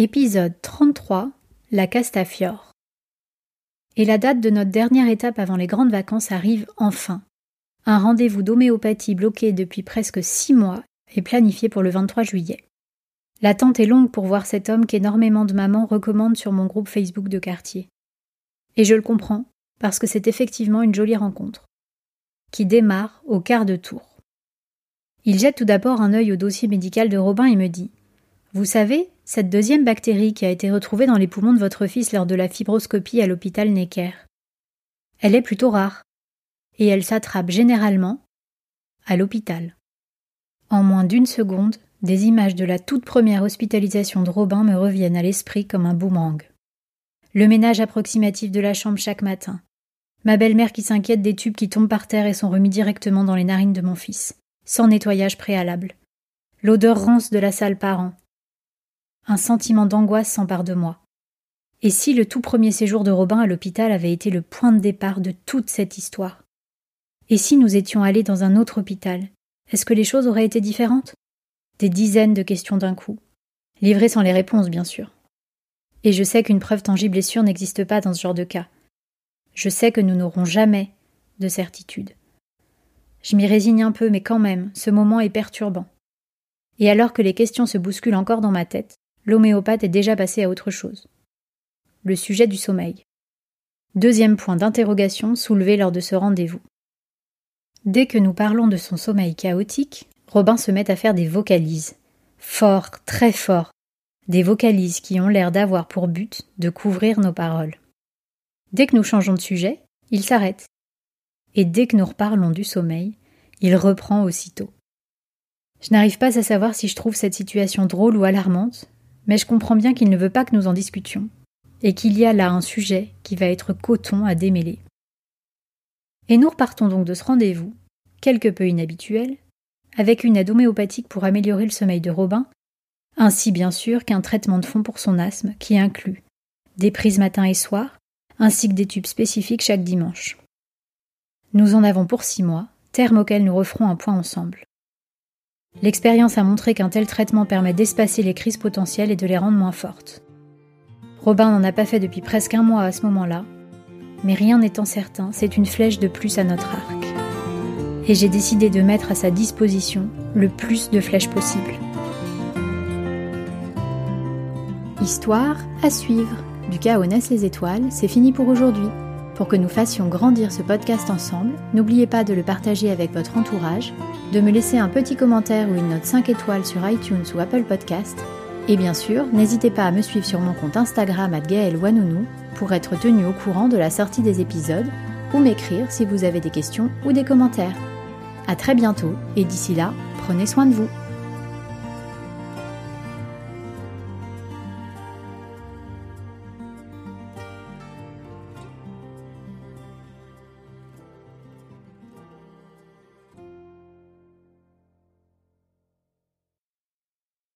Épisode 33 La Castafiore. Et la date de notre dernière étape avant les grandes vacances arrive enfin. Un rendez-vous d'homéopathie bloqué depuis presque six mois est planifié pour le 23 juillet. L'attente est longue pour voir cet homme qu'énormément de mamans recommandent sur mon groupe Facebook de quartier. Et je le comprends, parce que c'est effectivement une jolie rencontre, qui démarre au quart de tour. Il jette tout d'abord un œil au dossier médical de Robin et me dit Vous savez, cette deuxième bactérie qui a été retrouvée dans les poumons de votre fils lors de la fibroscopie à l'hôpital Necker. Elle est plutôt rare, et elle s'attrape généralement à l'hôpital. En moins d'une seconde, des images de la toute première hospitalisation de Robin me reviennent à l'esprit comme un boomerang. Le ménage approximatif de la chambre chaque matin. Ma belle-mère qui s'inquiète des tubes qui tombent par terre et sont remis directement dans les narines de mon fils, sans nettoyage préalable. L'odeur rance de la salle parent, un sentiment d'angoisse s'empare de moi. Et si le tout premier séjour de Robin à l'hôpital avait été le point de départ de toute cette histoire? Et si nous étions allés dans un autre hôpital? Est-ce que les choses auraient été différentes? Des dizaines de questions d'un coup, livrées sans les réponses, bien sûr. Et je sais qu'une preuve tangible et sûre n'existe pas dans ce genre de cas. Je sais que nous n'aurons jamais de certitude. Je m'y résigne un peu, mais quand même, ce moment est perturbant. Et alors que les questions se bousculent encore dans ma tête, l'homéopathe est déjà passé à autre chose. Le sujet du sommeil. Deuxième point d'interrogation soulevé lors de ce rendez-vous. Dès que nous parlons de son sommeil chaotique, Robin se met à faire des vocalises. Fort, très fort. Des vocalises qui ont l'air d'avoir pour but de couvrir nos paroles. Dès que nous changeons de sujet, il s'arrête. Et dès que nous reparlons du sommeil, il reprend aussitôt. Je n'arrive pas à savoir si je trouve cette situation drôle ou alarmante, mais je comprends bien qu'il ne veut pas que nous en discutions, et qu'il y a là un sujet qui va être coton à démêler. Et nous repartons donc de ce rendez-vous, quelque peu inhabituel, avec une aide homéopathique pour améliorer le sommeil de Robin, ainsi bien sûr qu'un traitement de fond pour son asthme qui inclut des prises matin et soir, ainsi que des tubes spécifiques chaque dimanche. Nous en avons pour six mois, terme auquel nous referons un point ensemble. L'expérience a montré qu'un tel traitement permet d'espacer les crises potentielles et de les rendre moins fortes. Robin n'en a pas fait depuis presque un mois à ce moment-là, mais rien n'étant certain, c'est une flèche de plus à notre arc. Et j'ai décidé de mettre à sa disposition le plus de flèches possible. Histoire à suivre. Du chaos naissent les étoiles, c'est fini pour aujourd'hui. Pour que nous fassions grandir ce podcast ensemble, n'oubliez pas de le partager avec votre entourage, de me laisser un petit commentaire ou une note 5 étoiles sur iTunes ou Apple Podcast. Et bien sûr, n'hésitez pas à me suivre sur mon compte Instagram à Wanounou pour être tenu au courant de la sortie des épisodes ou m'écrire si vous avez des questions ou des commentaires. À très bientôt et d'ici là, prenez soin de vous.